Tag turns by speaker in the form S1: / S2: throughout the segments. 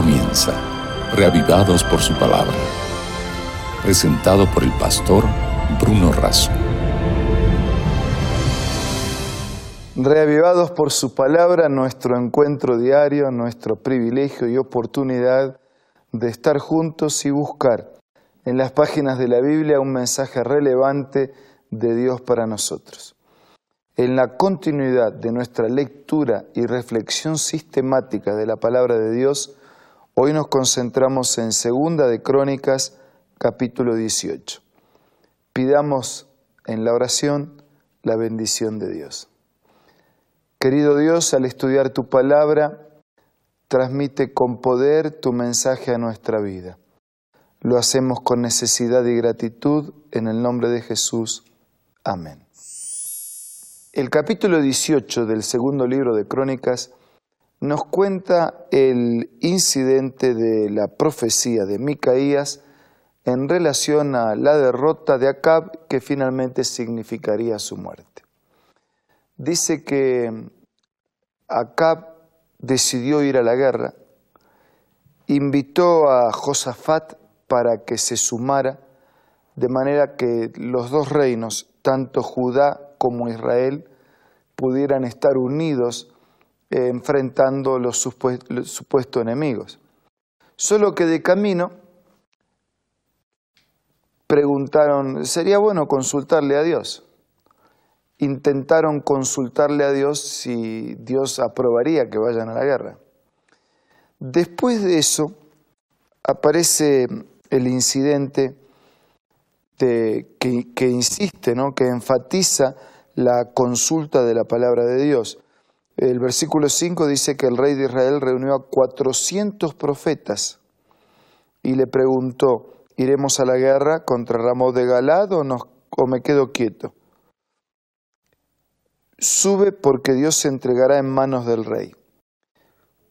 S1: comienza, reavivados por su palabra. Presentado por el pastor Bruno Razo.
S2: Reavivados por su palabra, nuestro encuentro diario, nuestro privilegio y oportunidad de estar juntos y buscar en las páginas de la Biblia un mensaje relevante de Dios para nosotros. En la continuidad de nuestra lectura y reflexión sistemática de la palabra de Dios, hoy nos concentramos en Segunda de Crónicas, capítulo 18. Pidamos en la oración la bendición de Dios. Querido Dios, al estudiar tu palabra, transmite con poder tu mensaje a nuestra vida. Lo hacemos con necesidad y gratitud en el nombre de Jesús. Amén. El capítulo 18 del segundo libro de Crónicas nos cuenta el incidente de la profecía de Micaías en relación a la derrota de Acab que finalmente significaría su muerte. Dice que Acab decidió ir a la guerra, invitó a Josafat para que se sumara, de manera que los dos reinos, tanto Judá como Israel pudieran estar unidos enfrentando los, supuestos enemigos. Solo que de camino preguntaron, ¿sería bueno consultarle a Dios? Intentaron consultarle a Dios si Dios aprobaría que vayan a la guerra. Después de eso aparece el incidente que, insiste, ¿no? que enfatiza la consulta de la palabra de Dios. El versículo 5 dice que el rey de Israel reunió a 400 profetas y le preguntó, ¿iremos a la guerra contra Ramón de Galad o, o me quedo quieto? Sube porque Dios se entregará en manos del rey.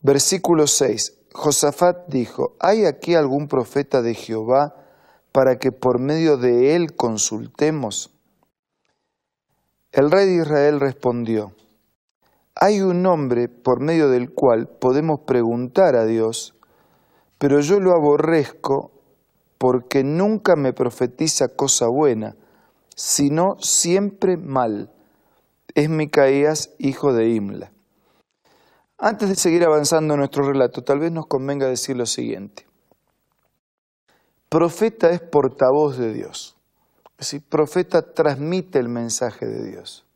S2: Versículo 6. Josafat dijo, ¿hay aquí algún profeta de Jehová para que por medio de él consultemos? El rey de Israel respondió, hay un hombre por medio del cual podemos preguntar a Dios, pero yo lo aborrezco porque nunca me profetiza cosa buena, sino siempre mal. Es Micaías, hijo de Imla. Antes de seguir avanzando en nuestro relato, tal vez nos convenga decir lo siguiente. Profeta es portavoz de Dios. Es decir, profeta transmite el mensaje de Dios.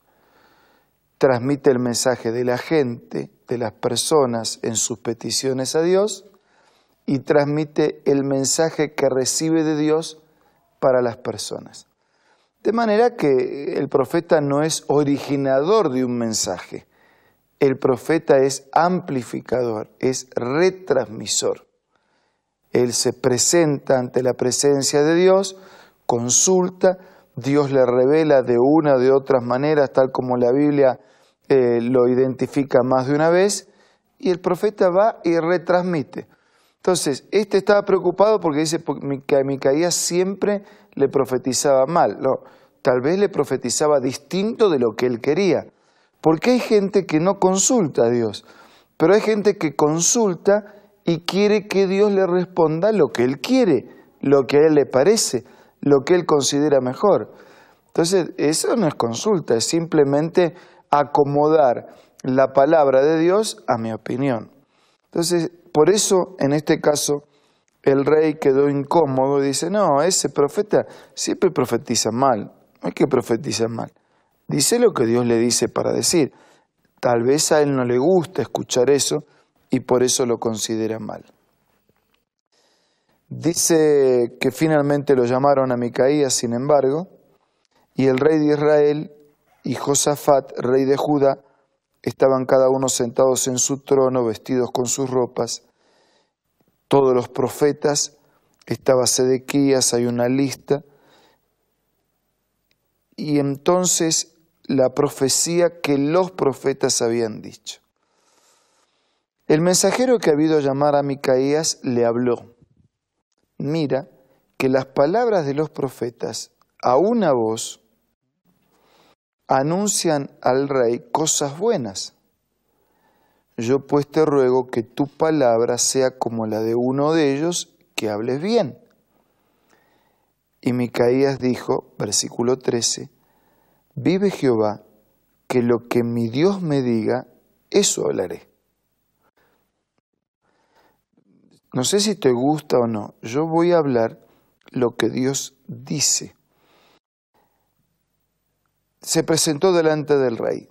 S2: Transmite el mensaje de la gente, de las personas en sus peticiones a Dios y transmite el mensaje que recibe de Dios para las personas. De manera que el profeta no es originador de un mensaje, el profeta es amplificador, es retransmisor. Él se presenta ante la presencia de Dios, consulta, Dios le revela de una o de otras maneras, tal como la Biblia eh, lo identifica más de una vez, y el profeta va y retransmite. Entonces, este estaba preocupado porque dice que a Micaías siempre le profetizaba mal. No, tal vez le profetizaba distinto de lo que él quería. Porque hay gente que no consulta a Dios, pero hay gente que consulta y quiere que Dios le responda lo que él quiere, lo que a él le parece, lo que él considera mejor. Entonces, eso no es consulta, es simplemente acomodar la palabra de Dios a mi opinión. Entonces, por eso, en este caso, el rey quedó incómodo y dice, no, ese profeta siempre profetiza mal, no es que profetiza mal, dice lo que Dios le dice para decir. Tal vez a él no le gusta escuchar eso y por eso lo considera mal. Dice que finalmente lo llamaron a Micaías, sin embargo, y el rey de Israel y Josafat, rey de Judá, estaban cada uno sentados en su trono, vestidos con sus ropas. Todos los profetas, estaba Sedequías, hay una lista. Y entonces la profecía que los profetas habían dicho. El mensajero que ha habido llamar a Micaías le habló. Mira que las palabras de los profetas, a una voz, anuncian al rey cosas buenas. Yo pues te ruego que tu palabra sea como la de uno de ellos, que hables bien. Y Micaías dijo, versículo 13, vive Jehová, que lo que mi Dios me diga, eso hablaré. No sé si te gusta o no, yo voy a hablar lo que Dios dice. Se presentó delante del rey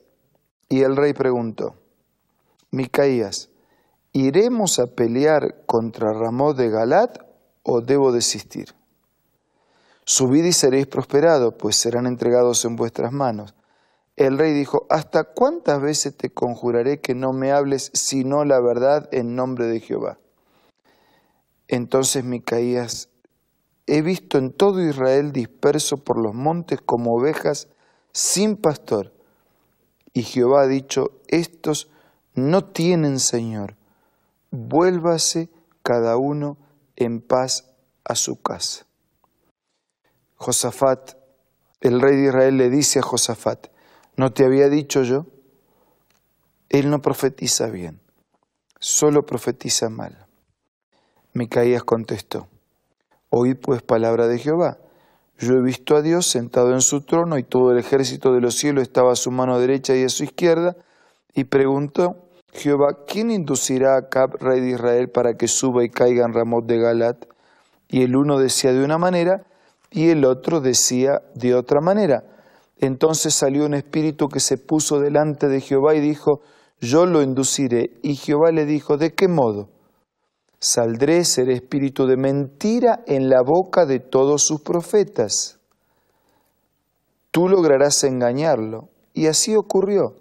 S2: y el rey preguntó, Micaías, ¿iremos a pelear contra Ramón de Galat o debo desistir? Subid y seréis prosperados, pues serán entregados en vuestras manos. El rey dijo, ¿hasta cuántas veces te conjuraré que no me hables sino la verdad en nombre de Jehová? Entonces Micaías, he visto en todo Israel disperso por los montes como ovejas sin pastor. Y Jehová ha dicho, estos no tienen Señor, vuélvase cada uno en paz a su casa. Josafat, el rey de Israel le dice a Josafat, ¿no te había dicho yo? Él no profetiza bien, solo profetiza mal. Micaías contestó, Oíd pues palabra de Jehová. Yo he visto a Dios sentado en su trono y todo el ejército de los cielos estaba a su mano derecha y a su izquierda. Y preguntó Jehová, ¿quién inducirá a Cab, rey de Israel, para que suba y caiga en Ramot de Galat? Y el uno decía de una manera y el otro decía de otra manera. Entonces salió un espíritu que se puso delante de Jehová y dijo, yo lo induciré. Y Jehová le dijo, ¿de qué modo? Saldré, seré espíritu de mentira en la boca de todos sus profetas. Tú lograrás engañarlo. Y así ocurrió.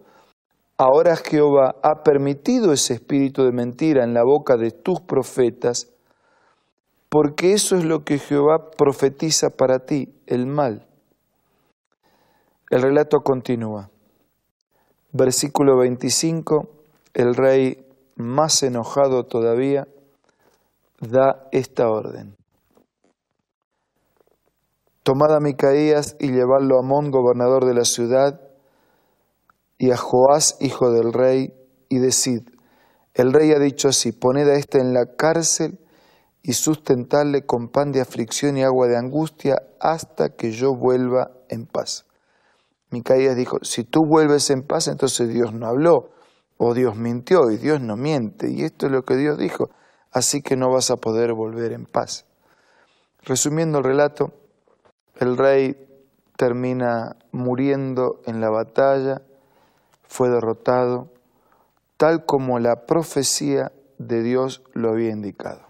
S2: Ahora Jehová ha permitido ese espíritu de mentira en la boca de tus profetas, porque eso es lo que Jehová profetiza para ti, el mal. El relato continúa. Versículo 25, el rey más enojado todavía da esta orden. Tomad a Micaías y llevadlo a Amón, gobernador de la ciudad, y a Joás, hijo del rey, y decid, el rey ha dicho así, poned a éste en la cárcel y sustentadle con pan de aflicción y agua de angustia hasta que yo vuelva en paz. Micaías dijo, si tú vuelves en paz, entonces Dios no habló, o Dios mintió, y Dios no miente, y esto es lo que Dios dijo, así que no vas a poder volver en paz. Resumiendo el relato, el rey termina muriendo en la batalla, fue derrotado, tal como la profecía de Dios lo había indicado.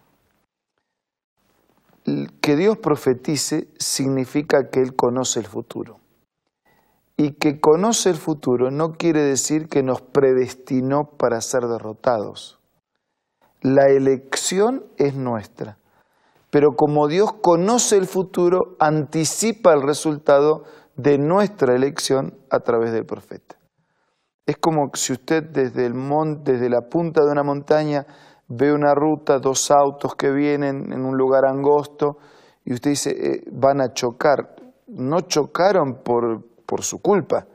S2: Que Dios profetice significa que Él conoce el futuro. Y que conoce el futuro no quiere decir que nos predestinó para ser derrotados. La elección es nuestra. Pero como Dios conoce el futuro, anticipa el resultado de nuestra elección a través del profeta. Es como si usted desde, el monte, desde la punta de una montaña ve una ruta, dos autos que vienen en un lugar angosto y usted dice, eh, van a chocar. No chocaron por, por su culpa,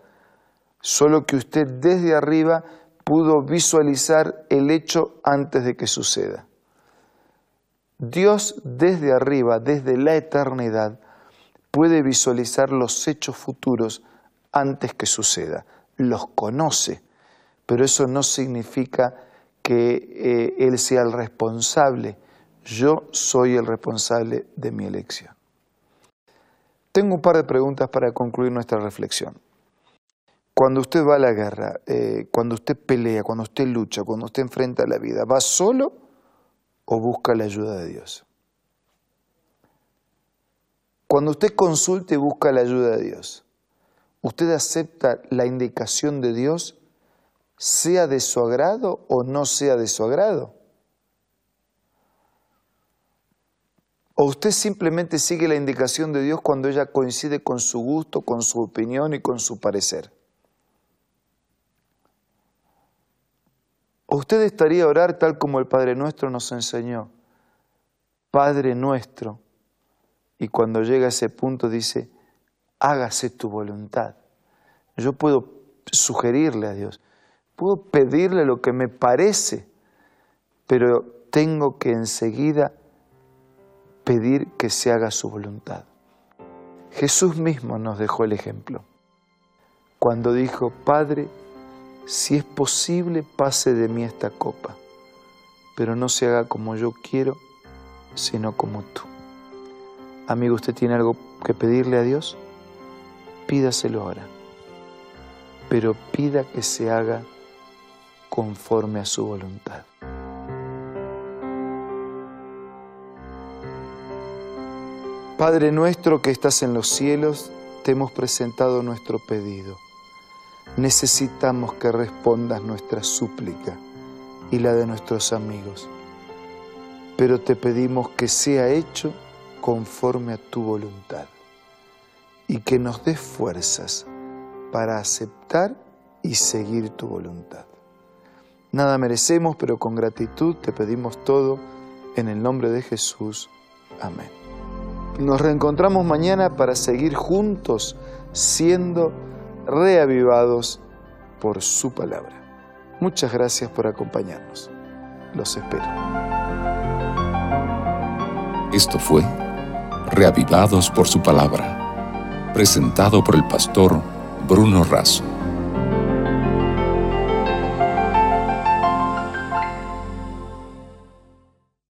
S2: solo que usted desde arriba pudo visualizar el hecho antes de que suceda. Dios desde arriba, desde la eternidad, puede visualizar los hechos futuros antes que suceda. Los conoce, pero eso no significa que eh, Él sea el responsable. Yo soy el responsable de mi elección. Tengo un par de preguntas para concluir nuestra reflexión. Cuando usted va a la guerra, eh, cuando usted pelea, cuando usted lucha, cuando usted enfrenta la vida, ¿va solo o busca la ayuda de Dios? Cuando usted consulta y busca la ayuda de Dios, ¿usted acepta la indicación de Dios, sea de su agrado o no sea de su agrado? ¿O usted simplemente sigue la indicación de Dios cuando ella coincide con su gusto, con su opinión y con su parecer? Usted estaría a orar tal como el Padre Nuestro nos enseñó? Padre Nuestro. Y cuando llega a ese punto dice, hágase tu voluntad. Yo puedo sugerirle a Dios, Puedo pedirle lo que me parece, pero tengo que enseguida pedir que se haga su voluntad. Jesús mismo nos dejó el ejemplo. Cuando dijo, Padre, si es posible, pase de mí esta copa, pero no se haga como yo quiero, sino como tú. Amigo, ¿usted tiene algo que pedirle a Dios? Pídaselo ahora, pero pida que se haga conforme a su voluntad. Padre nuestro que estás en los cielos, te hemos presentado nuestro pedido. Necesitamos que respondas nuestra súplica y la de nuestros amigos, pero te pedimos que sea hecho conforme a tu voluntad y que nos des fuerzas para aceptar y seguir tu voluntad. Nada merecemos, pero con gratitud te pedimos todo en el nombre de Jesús. Amén. Nos reencontramos mañana para seguir juntos siendo reavivados por su palabra. Muchas gracias por acompañarnos. Los espero.
S1: Esto fue Reavivados por su palabra, presentado por el pastor Bruno Razo.